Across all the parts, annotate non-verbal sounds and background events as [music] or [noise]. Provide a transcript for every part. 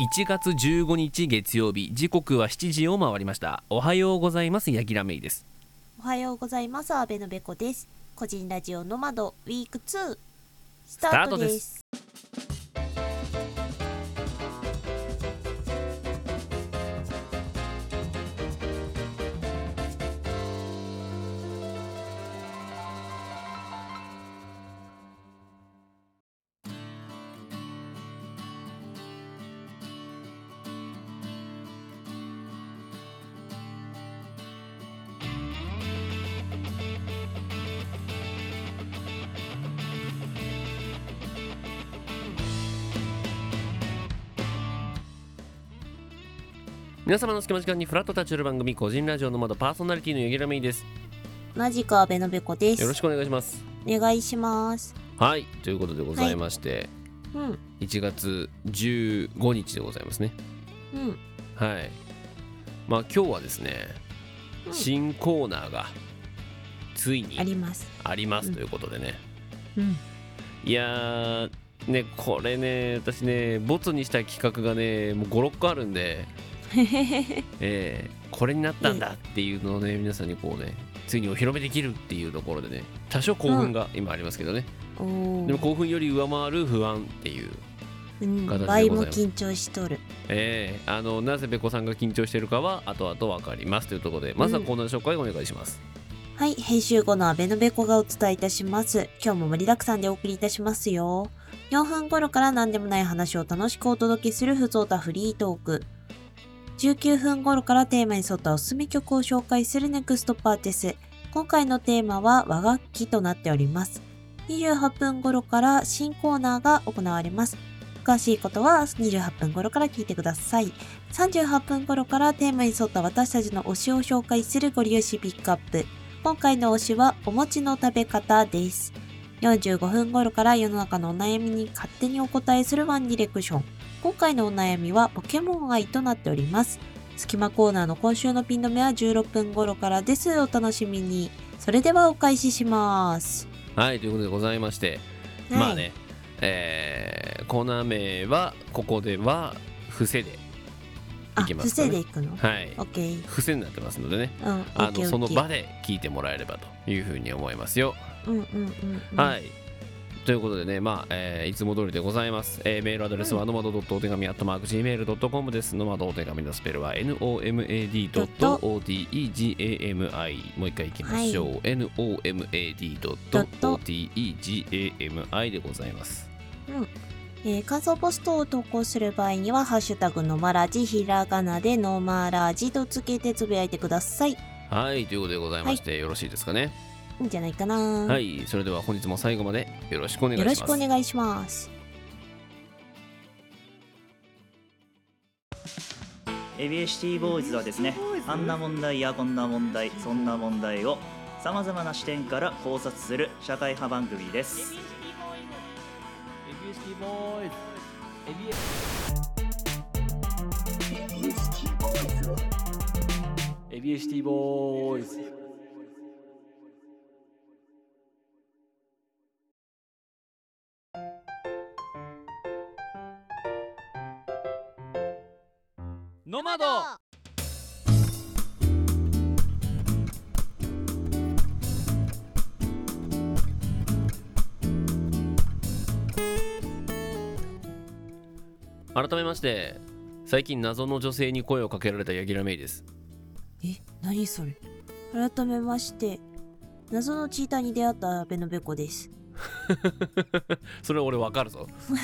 1月15日月曜日時刻は7時を回りましたおはようございますヤギラメイですおはようございます。阿部のべこです。個人ラジオの窓ウィーク2スタートです。皆様の隙間時間にフラット立ち寄る番組個人ラジオの窓パーソナリティのヤギラメイです。同じく阿部のべこです。よろしくお願いします。お願いします。はいということでございまして、うん。1月15日でございますね。うん。はい。まあ今日はですね、うん。新コーナーがついにあります。ありますということでね、うん。いやーねこれね私ねボツにした企画がねもう56個あるんで、えーこれになったんだっていうのをね皆さんにこうねついにお披露目できるっていうところでね多少興奮が今ありますけどね、おでもー興奮より上回る不安っていううん倍も緊張しとる。えーあのなぜべこさんが緊張しているかは後々分かりますというところでまずはコーナー紹介お願いします、はい、編集後の阿部のべこがお伝えいたします。今日も盛りだくさんでお送りいたしますよ。4分頃から何でもない話を楽しくお届けするふつおたフリートーク。19分頃からテーマに沿ったおすすめ曲を紹介するネクストパーティス。今回のテーマは和楽器となっております。28分頃から新コーナーが行われます。詳しいことは28分頃から聞いてください。38分頃からテーマに沿った私たちの推しを紹介するご利用しピックアップ。今回の推しはお餅の食べ方です。45分頃から世の中のお悩みに勝手にお答えするワンディレクション。今回のお悩みはポケモン愛となっております。隙間コーナーの今週のピン止めは16分頃からです。お楽しみに。それではお開始します。はいということでございまして、はいまあね、えーコーナー名はここでは伏せであ、いきま伏すかねせでいくの？はいオッケー。伏せになってますのでねうん、オあのその場で聞いてもらえればというふうに思いますよ、うんうんうんうん。はいということでね、まあえーいつも通りでございます。えーメールアドレスは、ノマドお手紙、アットマーク、gmail.com です。ノマドお手紙のスペルは、nomad.otegami。もう一回いきましょう。nomad.otegami でございます。えー感想ポストを投稿する場合には、ハッシュタグのまらじ、ひらがなでのまらじとつけてつぶやいてください。いはい、ということでございまして、よろしいですかね。いんじゃないかな。はい、それでは本日も最後までよろしくお願いしよます。ろしくお願いします。エビエシティボーイズはですねあんな問題やこんな問題そんな問題をさまざまな視点から考察する社会派番組ですエビエシティボーイズノマド改めまして、最近謎の女性に声をかけられたヤギラメイです。え、何それ？改めまして、謎のチーターに出会ったベノベコです。[laughs] それ俺わかるぞ。[laughs]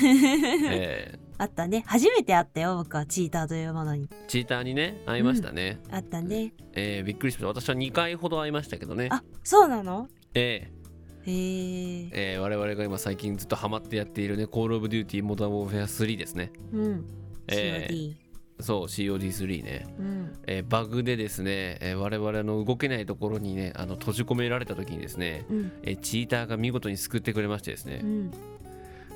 えーあったね。初めて会ったよ、僕はチーターというものに。チーターにね、会いましたね。あったね。えーびっくりしました。私は2回ほど会いましたけどね。あ、そうなの？えへえー。えー我々が今最近ずっとハマってやっているね、コールオブデューティーモダンウォーフェア3ですね。うん。えー COD。そう、COD3 ね。うん。えーバグでですね、えー我々の動けないところにね、あの閉じ込められた時にですね、うん。えーチーターが見事に救ってくれましてですね、うん。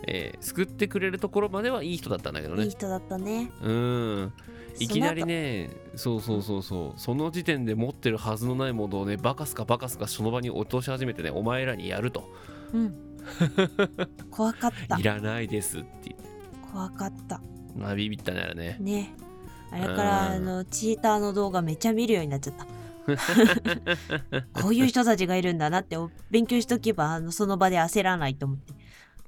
えー救ってくれるところまではいい人だったんだけどね。いい人だったね。うん。いきなりね、そうそうそうそう、その時点で持ってるはずのないものをね、バカすかバカすかその場に落とし始めてね、お前らにやると、うん。[laughs] 怖かったい。らないですって怖かった。まあビビったねあれねねあれからあうんのチーターの動画めっちゃ見るようになっちゃった [laughs] こういう人たちがいるんだなってお勉強しとけばあのその場で焦らないと思って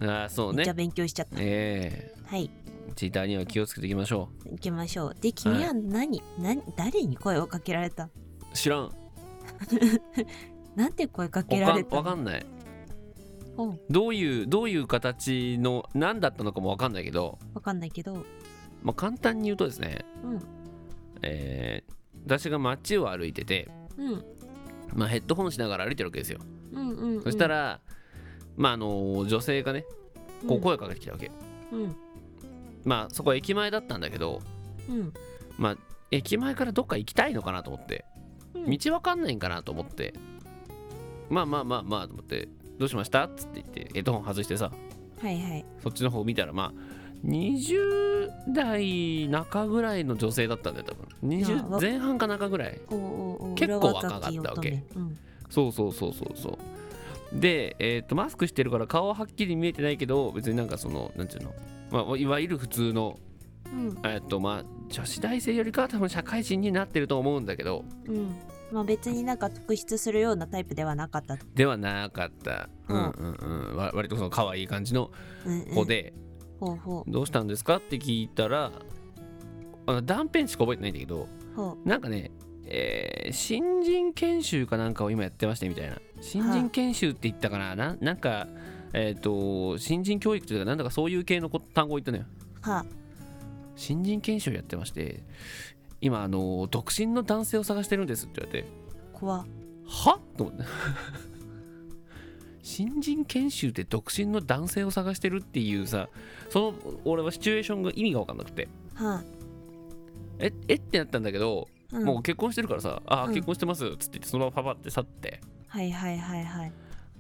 ああそうね。めっちゃ勉強しちゃった、えはい。えチーターには気をつけていきましょ行きましょう。で君は何、何？誰に声をかけられた？う知らん。[laughs] なんて声かけられた？わかんない。どういうどういう形の何だったのかもわかんないけど、わかんないけど。まあ、簡単に言うとですね、うん。えー私が街を歩いてて、うん。まあ、ヘッドホンしながら歩いてるわけですよ、うんうん、うん、そしたらまああの女性がねこう声かけてきたわけ、うん。まあそこは駅前だったんだけどうん。まあ駅前からどっか行きたいのかなと思ってうん。道わかんないんかなと思ってまあまあまあまあと思ってどうしましたっつって言ってヘッドホン外してさはいはい。そっちの方見たらまあ20代中ぐらいの女性だったんだよ多分。あわ20前半か中ぐらい。結構若かったわけ。うん。そうそうそうそうそうで、えー、とマスクしてるから顔ははっきり見えてないけど別になんかそのなんていうの、まあ、いわゆる普通のうん。えっとまあ女子大生よりかは多分社会人になってると思うんだけどうん。まあ別になんか特筆するようなタイプではなかった。ではなかった、ううんんうんうん、わ割とその可愛い感じのうんうん。子で、ほうほどうしたんですか？って聞いたらあの断片しか覚えてないんだけどなんかね、えー新人研修かなんかを今やってましてみたいな。新人研修って言ったかな？ななんかえっ、と新人教育というかなんだかそういう系のこ単語を言ったのよ。うは新人研修やってまして今あの独身の男性を探してるんですって言われて。怖。は？と思って。[laughs] 新人研修で独身の男性を探してるっていうさその俺はシチュエーションが意味が分かんなくて。はええってなったんだけど、うん。もう結婚してるからさあ、うん。結婚してますっつって言ってそのままパパって去って。はいはいはいはい。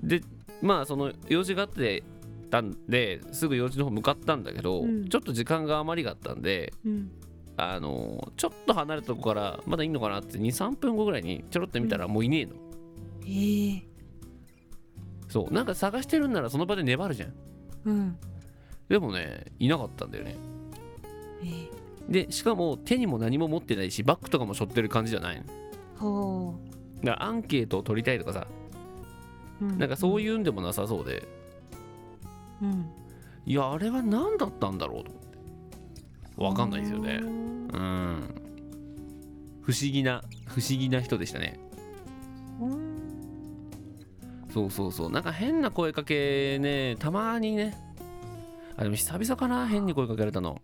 でまあその用事があってたんですぐ用事の方向かったんだけど、うん。ちょっと時間が余りがあったんでうん。あのちょっと離れたとこからまだいいのかなって23分後ぐらいにちょろっと見たらもういねえの、へえ。そうなんか探してるんならその場で粘るじゃん。うん。でもねいなかったんだよね。へえでしかも手にも何も持ってないしバッグとかも背負ってる感じじゃないの。ほだからアンケートを取りたいとかさ。う、うん、なんかそういうんでもなさそうで。うん。いやあれは何だったんだろうと思って。分かんないですよね。うんうん。不思議な不思議な人でしたね。うん。そうそうそう。なんか変な声かけねたまにね。あでも久々かな変に声かけられたの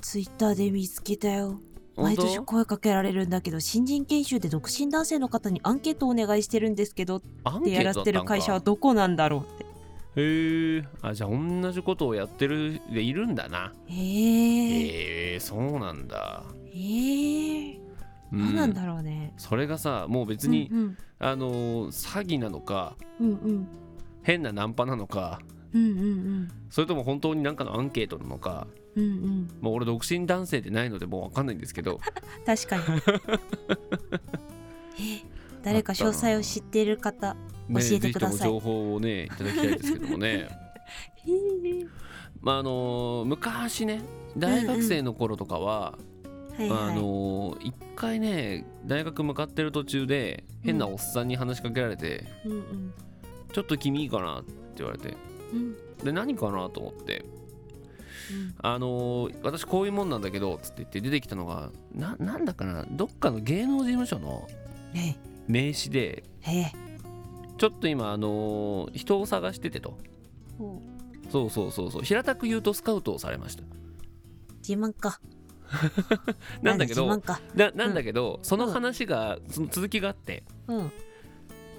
ツイッターで見つけたよ。毎年声かけられるんだけど新人研修で独身男性の方にアンケートお願いしてるんですけどってやらせてる会社はどこなんだろうって。へえあじゃあ同じことをやってるでいるんだな。へえそうなんだ。へえう何なんだろうね。それがさもう別に、うん。あのー詐欺なのかうんうん。変なナンパなのかうんうんうん。それとも本当になんかのアンケートなのかうんうん。まあ俺独身男性でないのでもう分かんないんですけど。[laughs] 確かに。[laughs] え誰か詳細を知っている方ね教えてください。ぜひとも情報をねいただきたいですけどもね。[laughs] まああのー昔ね大学生の頃とかは、はいはい、あのー一回ね大学向かってる途中で変なおっさんに話しかけられて、うんうん。ちょっと君いいかなって言われて。うん。で何かなと思って。うんあのー私こういうもんなんだけどつって言って出てきたのがななんだかなどっかの芸能事務所のえ名刺でええ。ちょっと今あのー人を探しててと。そうそうそうそう。平たく言うとスカウトをされました。自慢か。[laughs] なんだけどななん。だけど、その話がその続きがあってうん。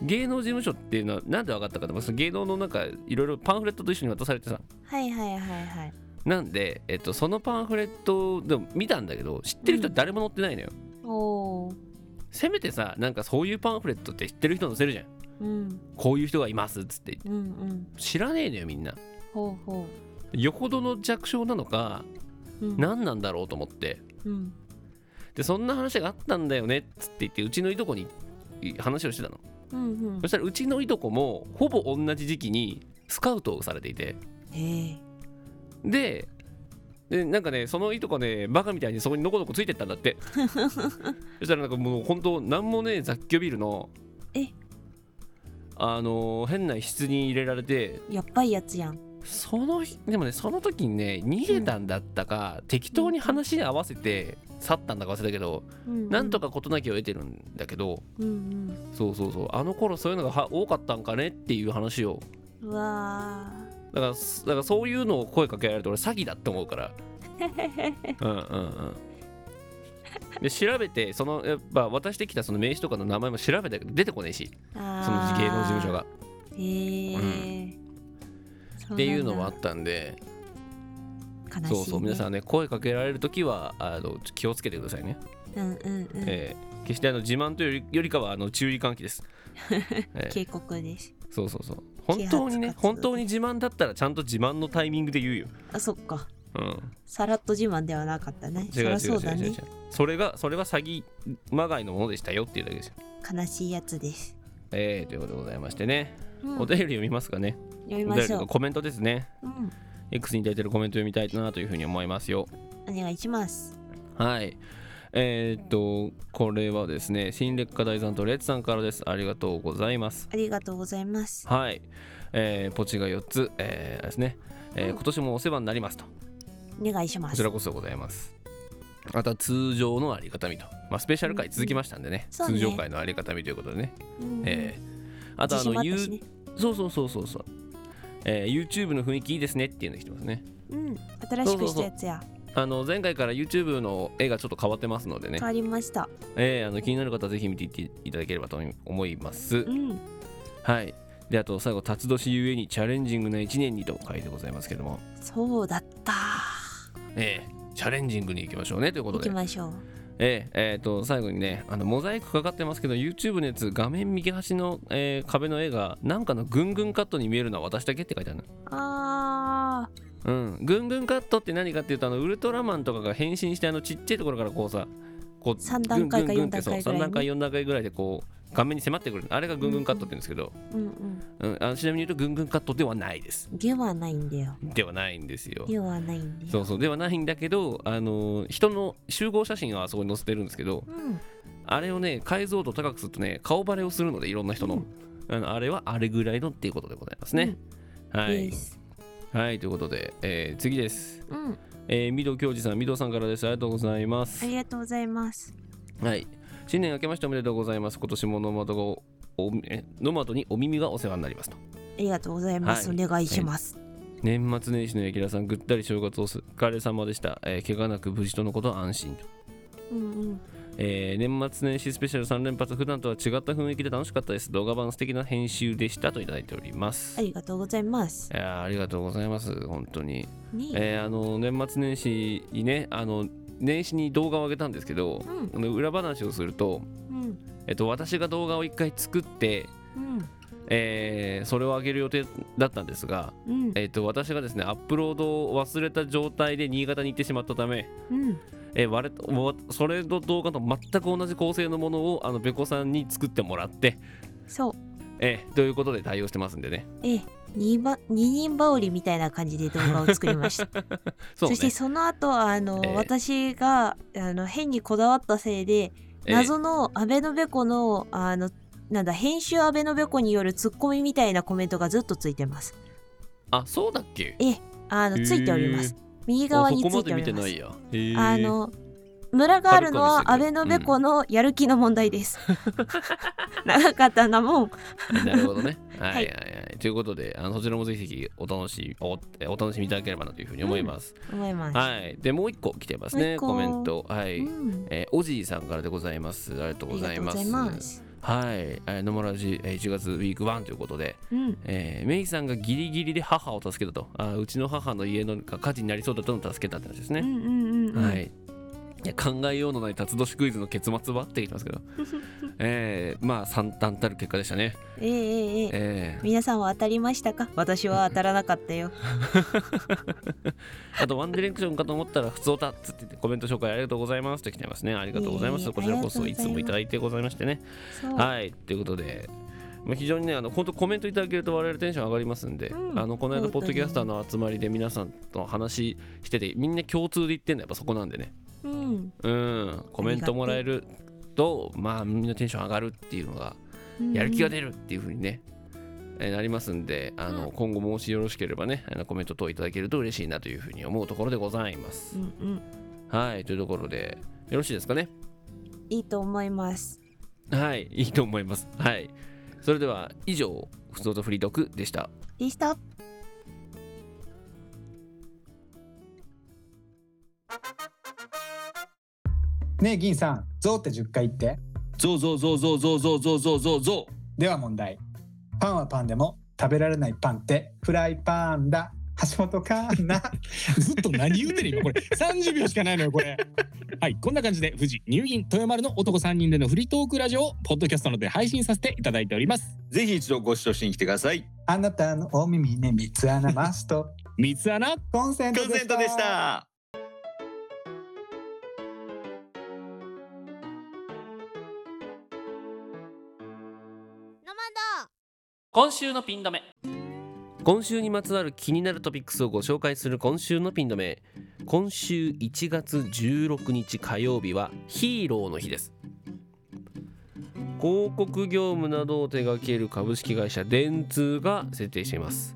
芸能事務所っていうのはなんで分かったかってその芸能のなんかいろいろパンフレットと一緒に渡されてさ。はいはいはいはいなんで、えっと、そのパンフレットでも見たんだけど知ってる人誰も載ってないのよ、おー。せめてさなんかそういうパンフレットって知ってる人載せるじゃん。うん。こういう人がいますっつって。うんうん。知らねえのよみんな。ほうほよほどの弱小なのかううん。何なんだろうと思って。うん。でそんな話があったんだよねっつって言ってうちのいとこに話をしてたの。うんうん。そしたらうちのいとこもほぼ同じ時期にスカウトをされていて。へえででなんかねそのいとこねバカみたいにそこにのこのこついてったんだって。[laughs] そしたらなんかもう本当なんもね雑居ビルのえ？あのー変な室に入れられてやっばいやつやん。その日でもねその時にね逃げたんだったか、適当に話に合わせて去ったんだか忘れたけど、うんうん。なんとか事なきを得てるんだけどうんそうそうそう。あの頃そういうのがは多かったんかねっていう話を。うん。うわだからすだからそういうのを声かけられると俺詐欺だって思うから [laughs] うんうんうんで調べてそのやっぱ渡してきたその名刺とかの名前も調べたけど出てこねえしー。その芸能事務所が。へえ。っていうのもあはったんで悲しい、ね。そうそう皆さんね声かけられる時はあの気をつけてくださいね、うんうんうん。えー決してあの自慢というよりよりかはあの注意喚起です、[laughs] えー警告です。そうそうそう本当にね本当に自慢だったらちゃんと自慢のタイミングで言うよ、あ、そっか。うん、さらっと自慢ではなかったね。違う違うそうだね違う違う違う。それがそれは詐欺まがいのものでしたよっていうだけですよ悲しいやつです。えー、ということでございましてね、うん、お便り読みますかね読みおましょう。コメントですねうん。X にいただいてるコメント読みたいなというふうに思いますよお願いします。はい。えーっと、これはですね、新劣化大さんとレッツさんからです。ありがとうございます。ありがとうございます。はい。えーポチが4つ、えーですね、えーうん今年もお世話になりますと。お願いしますこちら。こそございます。あとは通常のあり方みと。まあ、スペシャル回続きましたんでね、そうね通常回のあり方みということでね。うんえーあとあの、あねそうそうそうそうそう。えー YouTube の雰囲気いいですねっていうの来てますね。うん。新しくしたやつや。あの前回から YouTube の絵がちょっと変わってますのでね変、わりました。えーあの気になる方はぜひ見ていっていただければと思います。うん。はい。で、あと最後、辰年ゆえにチャレンジングな1年にと書いてございますけども、そうだった。えーチャレンジングに行きましょうねということ行で、きましょう。えーえーと最後にね、あのモザイクかかってますけど、YouTube のやつ、画面右端の、えー壁の絵が、なんかのぐんぐんカットに見えるのは私だけって書いてあるの。あうん、ぐんぐんカットって何かっていうと、あのウルトラマンとかが変身して、あのちっちゃいところからこうさ、こう三段階かぐんぐんぐんって四段階ぐらいね段階、4段階ぐらいでこう、画面に迫ってくる。あれがぐんぐんカットって言うんですけど、ー。うんうん、あのちなみに言うと、ぐんぐんカットではないです。うん。ではないんだよ。ではないんですよ。ではないんだよ。そうそうではないんだけど、あの人の集合写真はあそこに載せてるんですけどうん。あれをね解像度高くするとね顔バレをするのでいろんな人の,、あのあれはあれぐらいのっていうことでございますね、はいで、す。はい、ということで、えー次です、うん。えー、御堂教授さん御堂さんからですありがとうございますありがとうございます。はい新年明けましておめでとうございます今年もノマドがおおえノマドにお耳がお世話になりますとありがとうございます。はいお願いします。年末年始の柳楽さんぐったり正月お疲れ様でした、えー怪我なく無事とのこと安心とうんうん。えー年末年始スペシャル3連発普段とは違った雰囲気で楽しかったです動画版素敵な編集でしたといただいておりますありがとうございます。いやーありがとうございます本当に、ねえーあの年末年始にねあの年始に動画を上げたんですけど、うん裏話をすると、うん。えっと、私が動画を1回作って、うん。えーそれを上げる予定だったんですが、うん。えっと、私がですねアップロードを忘れた状態で新潟に行ってしまったため、うん。えー割れもうそれの動画と全く同じ構成のものをあのベコさんに作ってもらって、そう。えーということで対応してますんでね。ええ、二人羽織みたいな感じで動画を作りました。[laughs] そうねそしてその後あの、ええ私があの変にこだわったせいで、えー謎のアベノベコのあのなんだ編集アベノベコによるツッコミみたいなコメントがずっとついてます。あそうだっけ？ええ、あのついております。右側についておりますあのムラがあるのはアはるかにベノベコのやる気の問題です。[laughs] 長かったなもん。[laughs] なるほどね。[laughs] はいははいいはい。ということで、あのそちらもぜひぜひお楽しみおお楽しみいただければなというふうに思います。思います。はい。で、もう一個来てますね、コメント。はい。うん、えーおじいさんからでございます。ありがとうございます。はい。えー野村寺えー1月ウィーク1ということで、うん、えーメイさんがギリギリで母を助けたと。あーうちの母の家のが火事になりそうだったのを助けたって話ですね。うんうんうんうん。はい。いや考えようのない辰年クイズの結末は？って言ってますけど、[laughs] えー、まあ惨憺たる結果でしたね。えええええええー、皆さんは当たりましたか？私は当たらなかったよ。[laughs] あとワンディレクションかと思ったら普通たっつってコメント紹介ありがとうございますって来てますね。ありがとうございます。いえいえこちらこそいつもいただいてございましてね。はい。ということで、まあ、非常にねあの本当コメントいただけると我々テンション上がりますんで、うんあのこの間ポッドキャスターの集まりで皆さんと話しててみんな共通で言ってんのはやっぱそこなんでねうん。うんコメントもらえるとまあみんなテンション上がるっていうのがやる気が出るっていう風にね、えーなりますんであの、うん今後もしよろしければねあのコメント等いただけると嬉しいなというふうに思うところでございますう。んうん。はいというところでよろしいですかね？いいと思います。はいいいと思います。はいそれでは以上ふつおとフリートークでした。でした。ねえ銀さんゾウって10回言って。ゾウゾウゾウゾウゾウゾウゾウゾウゾウ。ゾでは問題。パンはパンでも食べられないパンってフライパンだ。橋本環奈ウずっと何言うてる今これ。30秒しかないのよこれ。はいこんな感じで富士入銀豊丸の男3人でのフリートークラジオをポッドキャストなどで配信させていただいております。ぜひ一度ご視聴しに来てください。あなたのお耳に三つ穴マスト。三つ穴。コンセントでした今週のピン止め。今週にまつわる気になるトピックスをご紹介する今週のピン止め。今週1月16日火曜日はヒーローの日です。広告業務などを手掛ける株式会社電通が設定しています。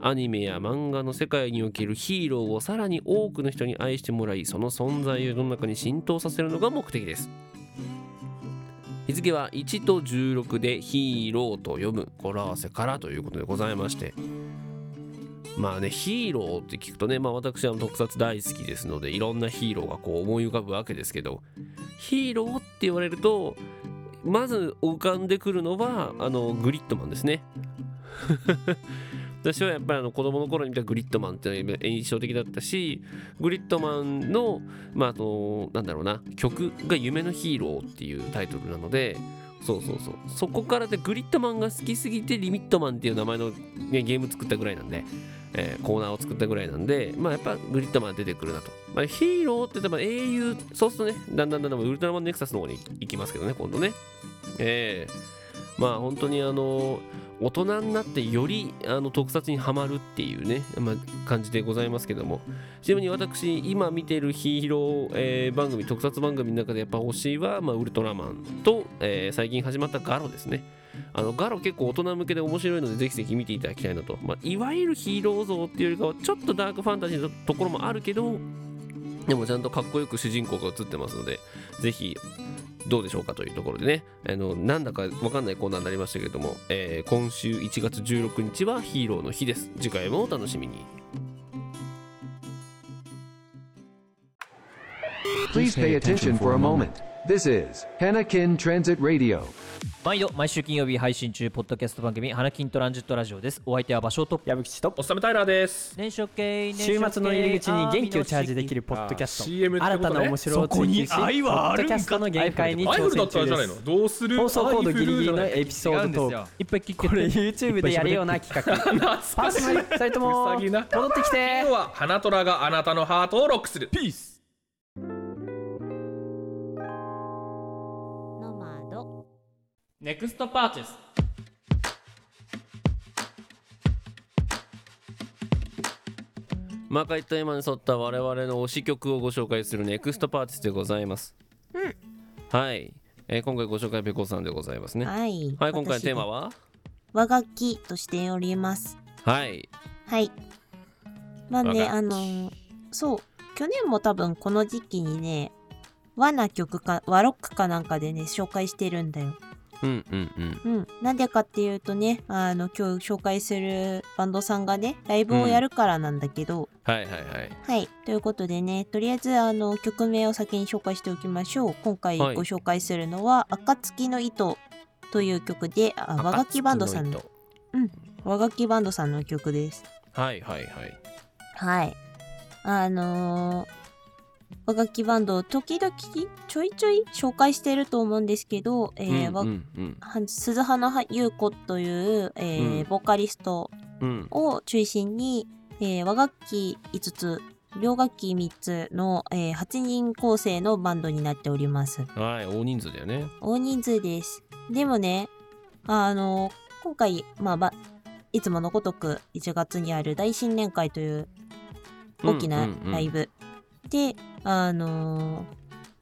アニメや漫画の世界におけるヒーローをさらに多くの人に愛してもらいその存在を世の中に浸透させるのが目的です。日付は1と16でヒーローと読む語呂合わせからということでございまして。まあねヒーローって聞くとね、まあ、私は特撮大好きですのでいろんなヒーローがこう思い浮かぶわけですけどヒーローって言われるとまず浮かんでくるのはあのグリッドマンですね。私はやっぱりあの子供の頃に見たグリッドマンっていうのが印象的だったしグリッドマンのまああのなんだろうな曲が「夢のヒーロー」っていうタイトルなのでそうそうそう。そこからでグリッドマンが好きすぎてリミットマンっていう名前の、ね、ゲーム作ったぐらいなんで、えーコーナーを作ったぐらいなんでまあやっぱグリッドマン出てくるなと、まあ、ヒーローって言っても英雄そうするとね。だんだんだんだんウルトラマンネクサスの方に行きますけどね今度ね。えー、まあ本当にあの大人になってよりあの特撮にはまるっていうね、まあ、感じでございますけども。ちなみに私今見てるヒーロー、えー番組特撮番組の中でやっぱ推しは、まあ、ウルトラマンと、えー最近始まったガロですね。あのガロ結構大人向けで面白いのでぜひぜひ見ていただきたいなと、まあ、いわゆるヒーロー像っていうよりかはちょっとダークファンタジーのところもあるけどでもちゃんとかっこよく主人公が映ってますのでぜひどうでしょうかというところでねあのなんだかわかんないコーナーになりましたけれども、えー今週1月16日はヒーローの日です次回もお楽しみに Please pay attention for a moment. This is Hanakin Transit Radio. 毎度毎週金曜日配信中ポッドキャスト番組花金トランジットラジオです。お相手は場所と矢吹とおっさめタイラーです。年初系週末の入り口に元気をチャージできるポッドキャスト。新たな面白を追求しポッドキャストの限界に挑戦中です。のどうする？放送コードギリギリのエピソードトーク。いっぱい聞これ YouTube でやるような企画。[laughs] 懐パー。ソナリティ2人とも [laughs] 戻ってきて。今日は花虎があなたのハートをロックする。ピース。ネクストパーチェス魔界テーマに沿った我々の推し曲をご紹介するネクストパーティスでございます。はい、えー今回ご紹介ペコさんでございますね。はい、はい。今回のテーマは？は和楽器としております。はい、はい。まあね、和楽器あのーそう、去年も多分この時期にね、和な曲か、和ロックかなんかでね、紹介してるんだよ。うんうんうん。うん。なんでかっていうとね、あの、今日紹介するバンドさんがね、ライブをやるからなんだけど、はいはいはい。はい。ということでね、とりあえず、あの、曲名を先に紹介しておきましょう。今回ごはい紹介するのは、暁の糸という曲で、あ和楽器バンドさんの、和楽器バンドさんの曲です。はいはいはい。はい。あのー、和楽器バンド、時々ちょいちょい紹介してると思うんですけど、えーわうんうんうんは鈴花優子という、えーうんボーカリストうんを中心に、えー和楽器5つ、両楽器3つの、えー8人構成のバンドになっております。はい、大人数だよね。大人数です。でもね、あの、今回、まあ、ばいつものごとく1月にある大新年会という大きなライブで、あの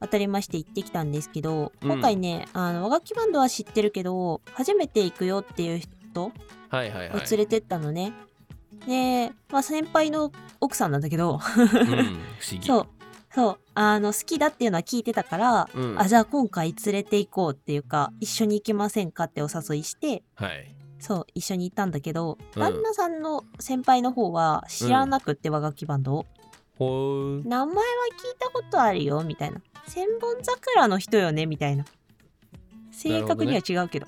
当たりまして行ってきたんですけど、うん。今回ね、あの、和楽器バンドは知ってるけど、初めて行くよっていう人はいはいはい。を連れてったのね。で、まあ先輩の奥さんなんだけど、うん不思議。そう、そう、あの、好きだっていうのは聞いてたから、うん。あ、じゃあ今回連れて行こうっていうか、一緒に行きませんかってお誘いして、はい。そう、一緒に行ったんだけど、うん。旦那さんの先輩の方は知らなくって、和楽器バンドを。ほー名前は聞いたことあるよ、みたいな。千本桜の人よね、みたいな。正確には違うけど。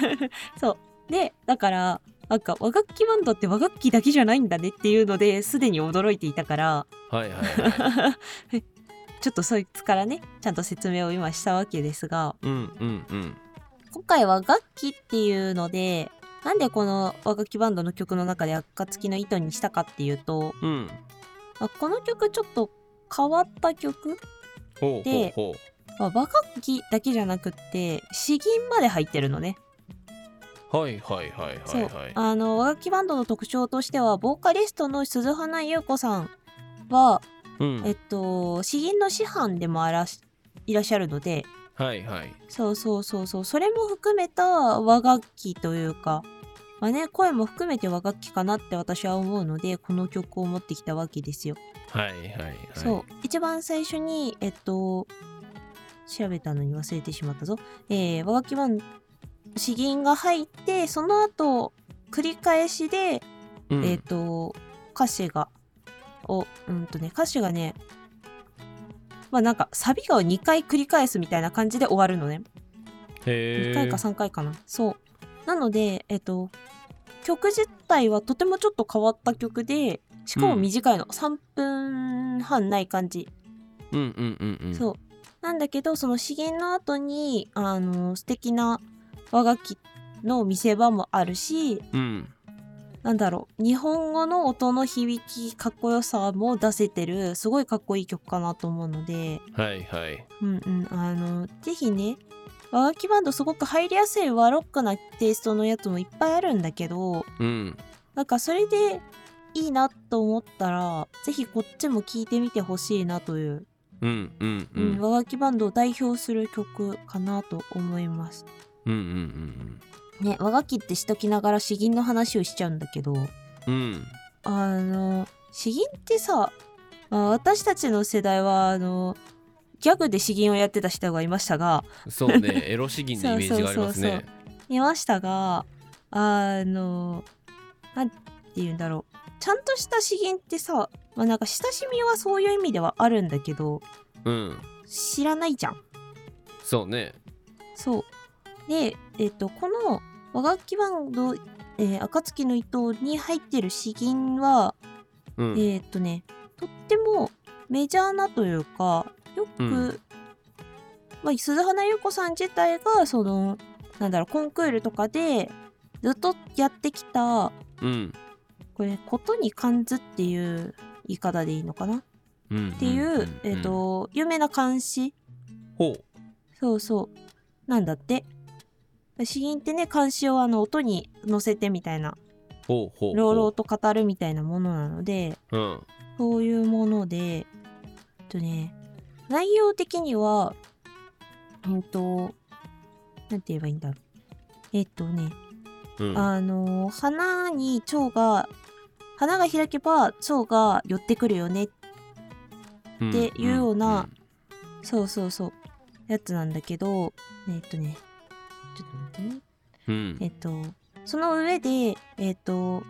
[laughs] そう。で、だから、なんか和楽器バンドって和楽器だけじゃないんだねっていうのですでに驚いていたから、はいはいはい [laughs] ちょっとそいつからね、ちゃんと説明を今したわけですが、うんうんうん今回は楽器っていうので、なんでこの和楽器バンドの曲の中で暁の糸にしたかっていうと、うんまあこの曲ちょっと変わった曲？でほまあ、和楽器だけじゃなくって詩吟まで入ってるのね。うはいはいはいはいはい。あの和楽器バンドの特徴としてはボーカリストの鈴花優子さんは、うん。えっと詩吟の師範でもあらしいらっしゃるので。はいはい。そうそうそうそう。それも含めた和楽器というかまあね声も含めて和楽器かなって私は思うのでこの曲を持ってきたわけですよ。はいはいはいそう一番最初にえっと調べたのに忘れてしまったぞ。えー、和楽器版詩吟が入ってその後繰り返しで、うんえっと歌詞がおうんとね歌詞がねまあなんかサビが2回繰り返すみたいな感じで終わるのね。2へえ回か3回かな。そう。なので、えっと、曲自体はとてもちょっと変わった曲で、しかも短いの。3分半ない感じ。うんうんうんうん。そう。なんだけど、その詩吟の後に、あの、素敵な和楽器の見せ場もあるし、うん。なんだろう、日本語の音の響き、かっこよさも出せてる、すごいかっこいい曲かなと思うので、はいはい。うんうん、あの、ぜひね、和楽器バンドすごく入りやすい和ロックなテイストのやつもいっぱいあるんだけど、うん。なんかそれでいいなと思ったら、ぜひこっちも聴いてみてほしいなという、うんうんううんん和楽器バンドを代表する曲かなと思います。うんうんね、和楽器ってしときながら詩吟の話をしちゃうんだけど、うんうん。あの、詩吟ってさ、まあ私たちの世代は、あの、ギャグで詩吟をやってた人がいましたが、そうね [laughs] エロ詩吟のイメージがありますそうそうねいましたが、あの、なんて言うんだろう。ちゃんとした詩吟ってさ、まあなんか親しみはそういう意味ではあるんだけど、うん知らないじゃん。そうねそう。で、えっ、と、この和楽器バンド、えー、暁の糸に入ってる詩吟は、うんえっ、とね、とってもメジャーなというか、よく、うんまあ、鈴花優子さん自体が、その、なんだろう、コンクールとかで、ずっとやってきた、うん。これ、ことに関ずっていう言い方でいいのかな、うん。っていう、えっ、と、有名な漢詩ほう。そうそう。なんだって。詩吟ってね、漢詩をあの音に乗せてみたいな、朗々と語るみたいなものなので、うん。そういうもので、えっとね、内容的には、うんと、なんて言えばいいんだ？ろう。えっとね、うんあの、花に蝶が、花が開けば蝶が寄ってくるよねっていうような、そうそうそう、やつなんだけど、えっとね、ちょっと待ってね。うんえっと、その上で、えっと、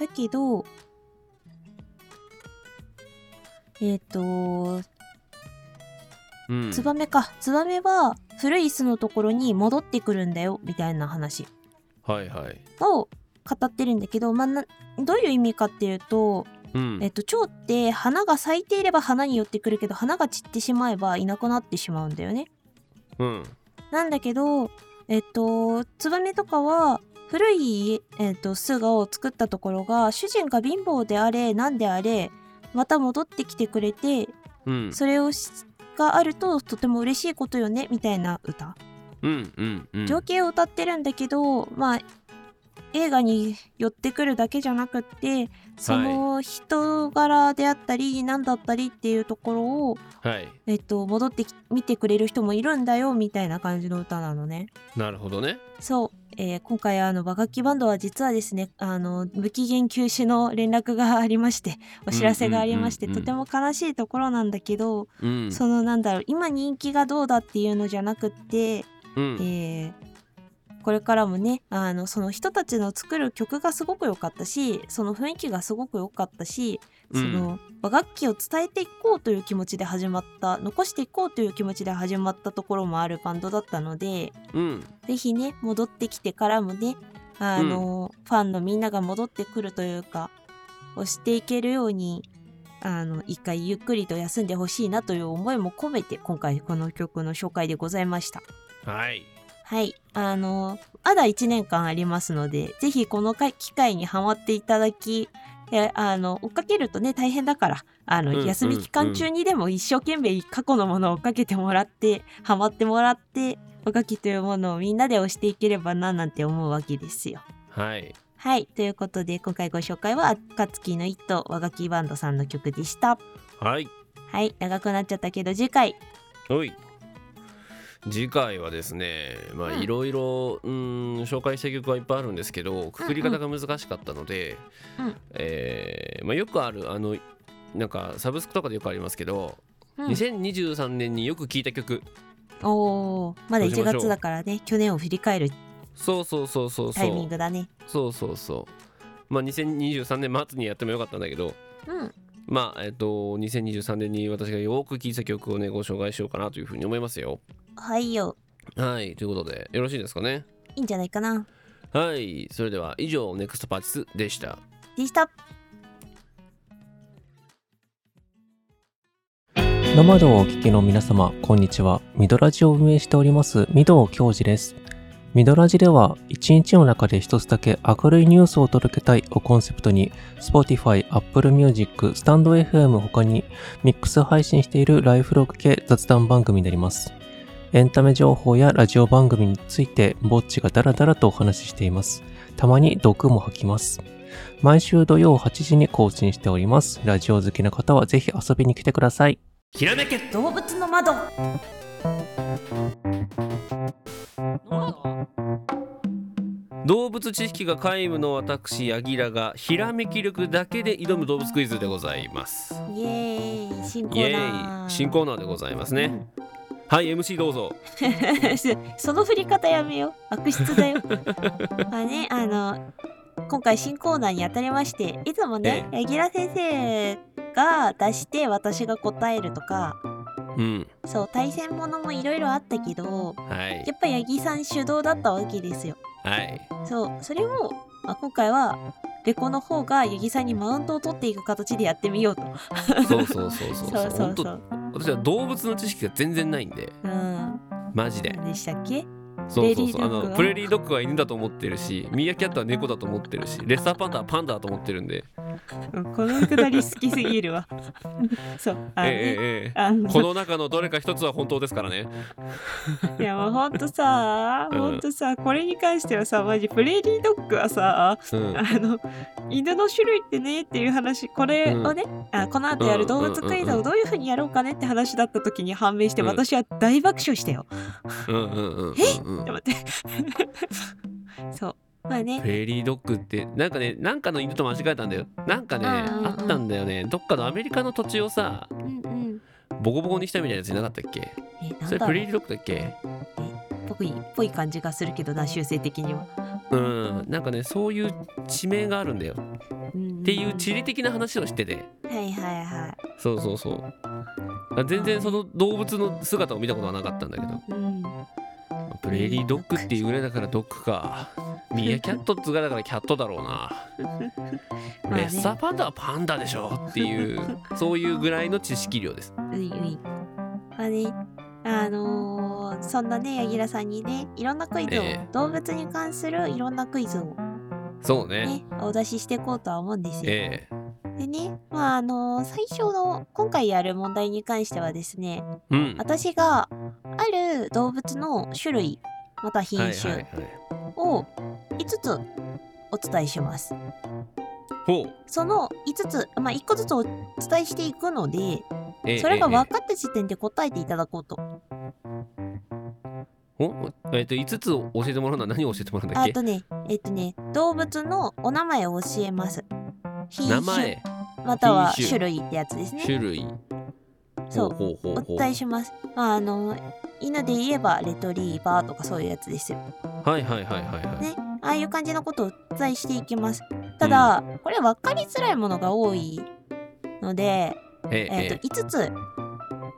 だけど、えっと、うん。ツバメか。ツバメは古い巣のところに戻ってくるんだよ、みたいな話。はいはい。を語ってるんだけど、まあ、などういう意味かっていうと、うん。えっと、蝶って花が咲いていれば花に寄ってくるけど、花が散ってしまえばいなくなってしまうんだよね。うん。なんだけど、えっと、ツバメとかは、古い、えっと、巣を作ったところが、主人が貧乏であれ、なんであれ、また戻ってきてくれて、うん。それをしがあるととても嬉しいことよね、みたいな歌。うんうんうん情景を歌ってるんだけど、まあ映画に寄ってくるだけじゃなくってその人柄であったり何だったりっていうところを、はい。えっと、戻ってき見てくれる人もいるんだよみたいな感じの歌なのね。なるほどね。そう、えー今回あの和楽器バンドは実はですねあの無期限休止の連絡がありましてお知らせがありまして、とても悲しいところなんだけど、うん。そのなんだろう今人気がどうだっていうのじゃなくって、うん。えーこれからもねあのその人たちの作る曲がすごく良かったしその雰囲気がすごく良かったしその和楽器を伝えていこうという気持ちで始まった残していこうという気持ちで始まったところもあるバンドだったのでうん。ぜひね戻ってきてからもねあの、ファンのみんなが戻ってくるというか押していけるようにあの一回ゆっくりと休んでほしいなという思いも込めて今回この曲の紹介でございました。はいはい。あの、まだ1年間ありますので、ぜひこのか機会にハマっていただき、えあの、追っかけるとね、大変だから、あの、休み期間中にでも一生懸命過去のものを追っかけてもらって、ハマってもらって、おかきというものをみんなで押していければな、なんて思うわけですよ。はいはい。ということで、今回ご紹介は、暁の一途和楽器バンドさんの曲でした。はいはい。長くなっちゃったけど、次回。次回はですねまあうん。いろいろうーん紹介した曲はいっぱいあるんですけどくくり方が難しかったので、うん。えーまあ、よくあるあのなんかサブスクとかでよくありますけど、うん。2023年によく聴いた曲。おー、まだ1どうしましょう。月だからね、去年を振り返るそうそうそうそうタイミングだね。そうそうそう。まあ2023年末にやってもよかったんだけどうん。まあえっと2023年に私がよく聴いた曲をねご紹介しようかなというふうに思いますよはいよ。はいということでよろしいですかね？いいんじゃないかな。はいそれでは以上ネクストパーティスでしたでした。ノマドをお聞きの皆様、こんにちは。ミドラジを運営しております、ミドウ教授です。ミドラジでは、一日の中で一つだけ明るいニュースを届けたいをコンセプトに、Spotify、Apple Music、スタンド FM 他にミックス配信しているライフログ系雑談番組になります。エンタメ情報やラジオ番組について、ぼっちがダラダラとお話ししています。たまに毒も吐きます。毎週土曜8時に更新しております。ラジオ好きな方はぜひ遊びに来てください。ひらめけ動物の窓。動物知識が皆無の私ヤギラがひらめき力だけで挑む動物クイズでございますイエーイ、新コイエーナー。ーイ新コーナーでございますね、はい MC どうぞ [laughs] その振り方やめよう。悪質だよ。[laughs] まあね、あの、今回新コーナーに当たりまして、いつもね、柳楽先生が出して私が答えるとか、うんそう、対戦ものもいろいろあったけど、はいやっぱ八木さん主導だったわけですよ。はいそう、それを、まあ、今回は、レコの方が八木さんにマウントを取っていく形でやってみようと。そうそうそうそうそうそうそう。私は動物の知識が全然ないんでうん。マジででしたっけ？そうそうそう。あプレーリードッグはのプレーリードッグは犬だと思ってるしミーアキャットは猫だと思ってるしレッサーパンダはパンダだと思ってるんで。うんこのくだり好きすぎるわ。[laughs] そう。あええええあの。この中のどれか一つは本当ですからね。いやもうほんとさ、うん。ほんとさ、これに関してはさ、マジプレーリードッグはさ、うん。あの、犬の種類ってねっていう話、これをね、あこの後やる動物クイズをどういう風にやろうかねって話だった時に判明して、うん。私は大爆笑したよ。うんうんうんうんうんって。[laughs] そう。まあねプ。レーリードッグってなんかねなんかの犬と間違えたんだよなんかねうんうんうんあったんだよねどっかのアメリカの土地をさうんうん。ボコボコにしたみたいなやついなかったっけ？それんだろうプレーリードッグだっけ？ぽい、ぽい感じがするけどな、修正的には。うんなんかねそういう地名があるんだよっていう地理的な話をしててはいはいはい。そうそうそうあ全然その動物の姿を見たことはなかったんだけどうん。プレーリードッグっていうぐらいだからドッグか。ミーアキャットっつうぐらいだからキャットだろうな。[laughs] レッサーパンダはパンダでしょっていうそういうぐらいの知識量です。ういうい。まあね、あのーそんなね、柳楽さんにね、いろんなクイズを、ええ。動物に関するいろんなクイズをそうね。ね、お出ししていこうとは思うんですよ。えでね、まああのー最初の今回やる問題に関してはですね、えうん。私がある動物の種類また品はい種を5つお伝えします。その5つ、まあ、1個ずつお伝えしていくので、ええそれがええ分かった時点で答えていただこうと。おえっと5つ教えてもらうのは何を教えてもらうんだっけ？あとね、えっとね、動物のお名前を教えます。品名種前。または品種。種類ってやつですね。種類。そう。お伝えします。まあ、あの、犬で言えばレトリーバーとかそういうやつですよ。はいはいはいはいはい、ね、ああいう感じのことをお伝えしていきます。ただ、これ分かりづらいものが多いので、ええ。えっと5つ、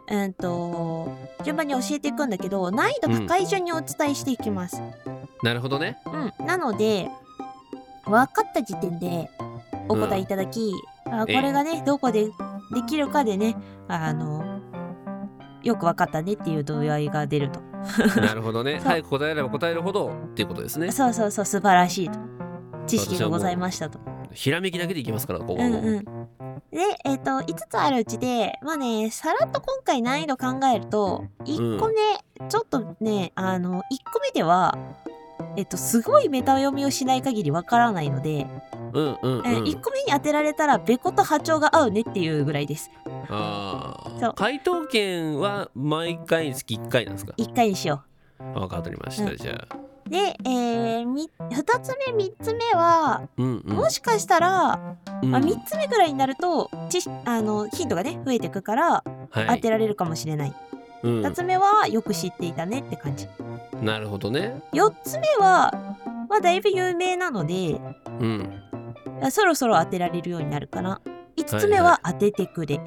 えっと順番に教えていくんだけど難易度高い順にお伝えしていきます。なるほどね。うん、なので分かった時点でお答えいただき、あこええれがねどこでできるかでねあのよく分かったねっていう度合いが出ると。[laughs] なるほどねそう早く答えれば答えるほどっていうことですねそうそうそう素晴らしいと。知識がございましたと。ひらめきだけでいきますからここうんうん。で、えっ、と、5つあるうちで、まあね、さらっと今回難易度考えると、1個目、ちょっとね、あの、1個目では、えっ、と、すごいメタ読みをしない限りわからないので、うんうんうん、え1個目に当てられたら、べこと波長が合うねっていうぐらいです。あそう。あ回答権は毎回につき1回なんですか？1回にしよ分かりました、うん。じゃあ。う。で、えー、み2つ目、3つ目は、うんうん。もしかしたら、うん。まあ、3つ目ぐらいになると、知識あのヒントがね、増えてくから、はい。当てられるかもしれない。うん。2つ目は、よく知っていたねって感じ。なるほどね。4つ目は、まあ、だいぶ有名なので、うん。あそろそろ当てられるようになるかな。5つ目は当ててくれ。あ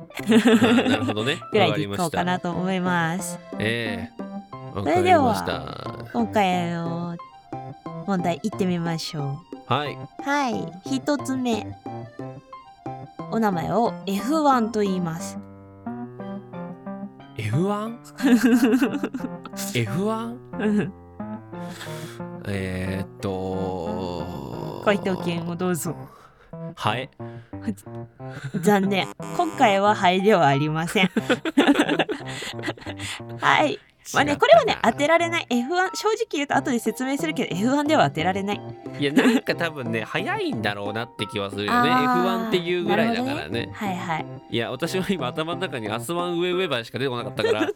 なるほどね [laughs] ぐらいでいこうかなと思います。ええわそれでは今回の問題いってみましょはい。う。はい、1つ目。お名前を F1 と言います。F1?F1? [laughs] えーっと回答権をどうぞ。はい残念。今回はハエではありません。[laughs] はい。まあね、これはね、当てられない。F1、正直言うと後で説明するけど、F1 では当てられない。いやなんか多分ね早いんだろうなって気はするよねあー F1 っていうぐらいだからなるねはいはい。いや私は今頭の中にアスワン上上バイしか出てこなかったから [laughs]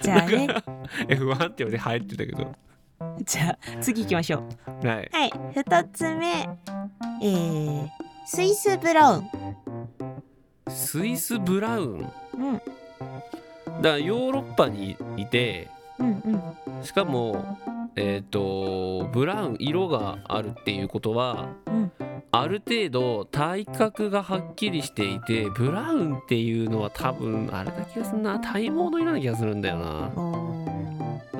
じゃあね、[laughs] F1 って言われて入ってたけど [laughs] じゃあ次行きましょう。はいはい、二つ目。えー、スイスブラウン。スイスブラウン？うん。だからヨーロッパにいてうんうん。しかもえっ、とブラウン色があるっていうことは、うんある程度体格がはっきりしていてブラウンっていうのは多分あれだ気がするな体毛の色な気がするんだよな、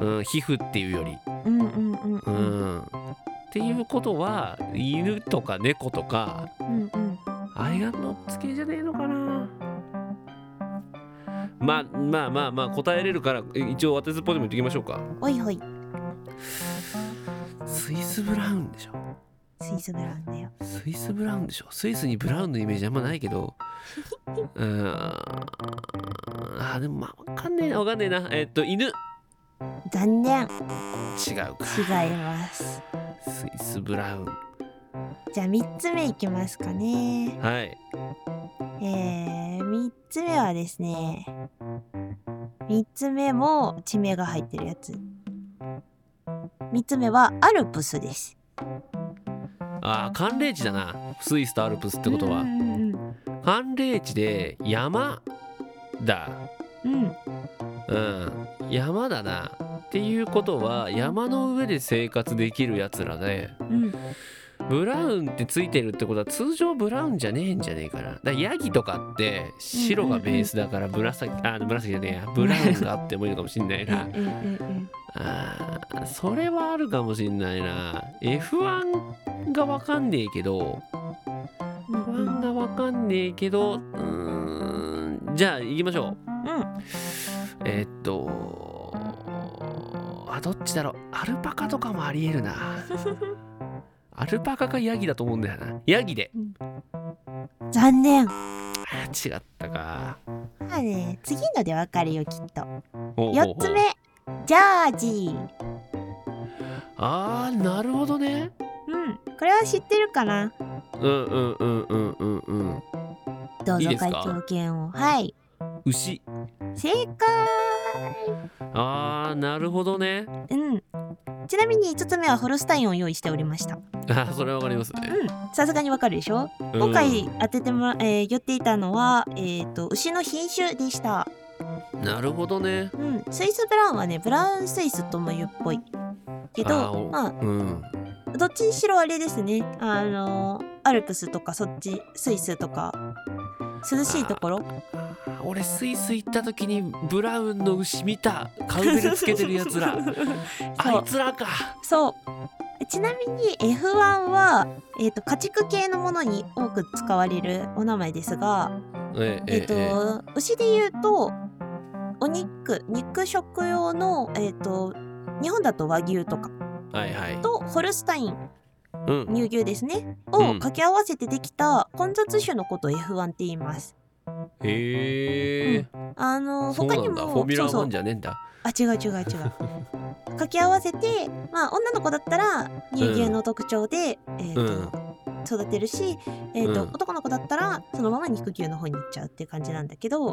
うん、皮膚っていうよりうんうんうんっていうことは犬とか猫とかうんうん。アイガンの付けじゃねえのかな？まあまあまあまあ答えれるからえ一応当てずっぽでも言ってきましょうか。ほいほい。スイスブラウンでしょ？スイスブラウンだよ。スイスブラウンでしょ？スイスにブラウンのイメージあんまないけど。[laughs] うーん。あでもまあわかんねえなわかんねえな。えっと犬違う残念。か違います。スイスブラウンじゃあ三つ目いきますかね。はいえー、三つ目はですね。三つ目も地名が入ってるやつ。三つ目はアルプスです。あー寒冷地だなスイスとアルプスってことは寒冷地で山だうん。うん。山だな。っていうことは山の上で生活できるやつらでうん。ブラウンってついてるってことは通常ブラウンじゃねえんじゃねえかなだからヤギとかって白がベースだから紫あ紫じゃねえや。ブラウンがあってもいいのかもしんないな。うんうんうん。あーそれはあるかもしんないな。F1 がわかんねえけど F1 がわかんねえけどうーんじゃあ行きましょうえーっとあどっちだろう？アルパカとかもありえるな。アルパカかヤギだと思うんだよな。ヤギで。残念。あ違ったか。まあね、次のでわかるよ、きっと。ほうほうほう。4つ目、ジャージー。あーなるほどね。うん、これは知ってるかな？うんうんうんうんうんうん。どうぞ回答権を。はい。牛正解あーなるほどねうん。ちなみに5つ目はホルスタインを用意しておりました。あーそれはわかりますねさすがにわかるでしょ？うん今回当ててもら、えー言っていたのは、えっ、と、牛の品種でした。なるほどねうん。スイスブラウンはね、ブラウンスイスとも言うっぽい。けあーど、おまうんあ、どっちにしろあれですね。あのーアルプスとかそっち、スイスとか、涼しいところ？俺スイス行った時にブラウンの牛見た。カウベルつけてるやつら [laughs] あいつらか。そう。ちなみに F1 は、えっ、と、家畜系のものに多く使われるお名前ですが、ええっ、と、牛で言うと、お肉、肉食用の、えっ、と、日本だと和牛とか。はいはい。とホルスタイン、うん乳牛ですね、うん。を掛け合わせてできた混雑種のことを F1 って言います。へえあの、そう他にも、フォーミュラーワンそう。そうじゃねえんだ。あ、違う違う違う。掛け合わせて、まあ、女の子だったら乳牛の特徴で、えっ、と、うん育てるし、えーとうん。男の子だったらそのまま肉牛の方に行っちゃうっていう感じなんだけど、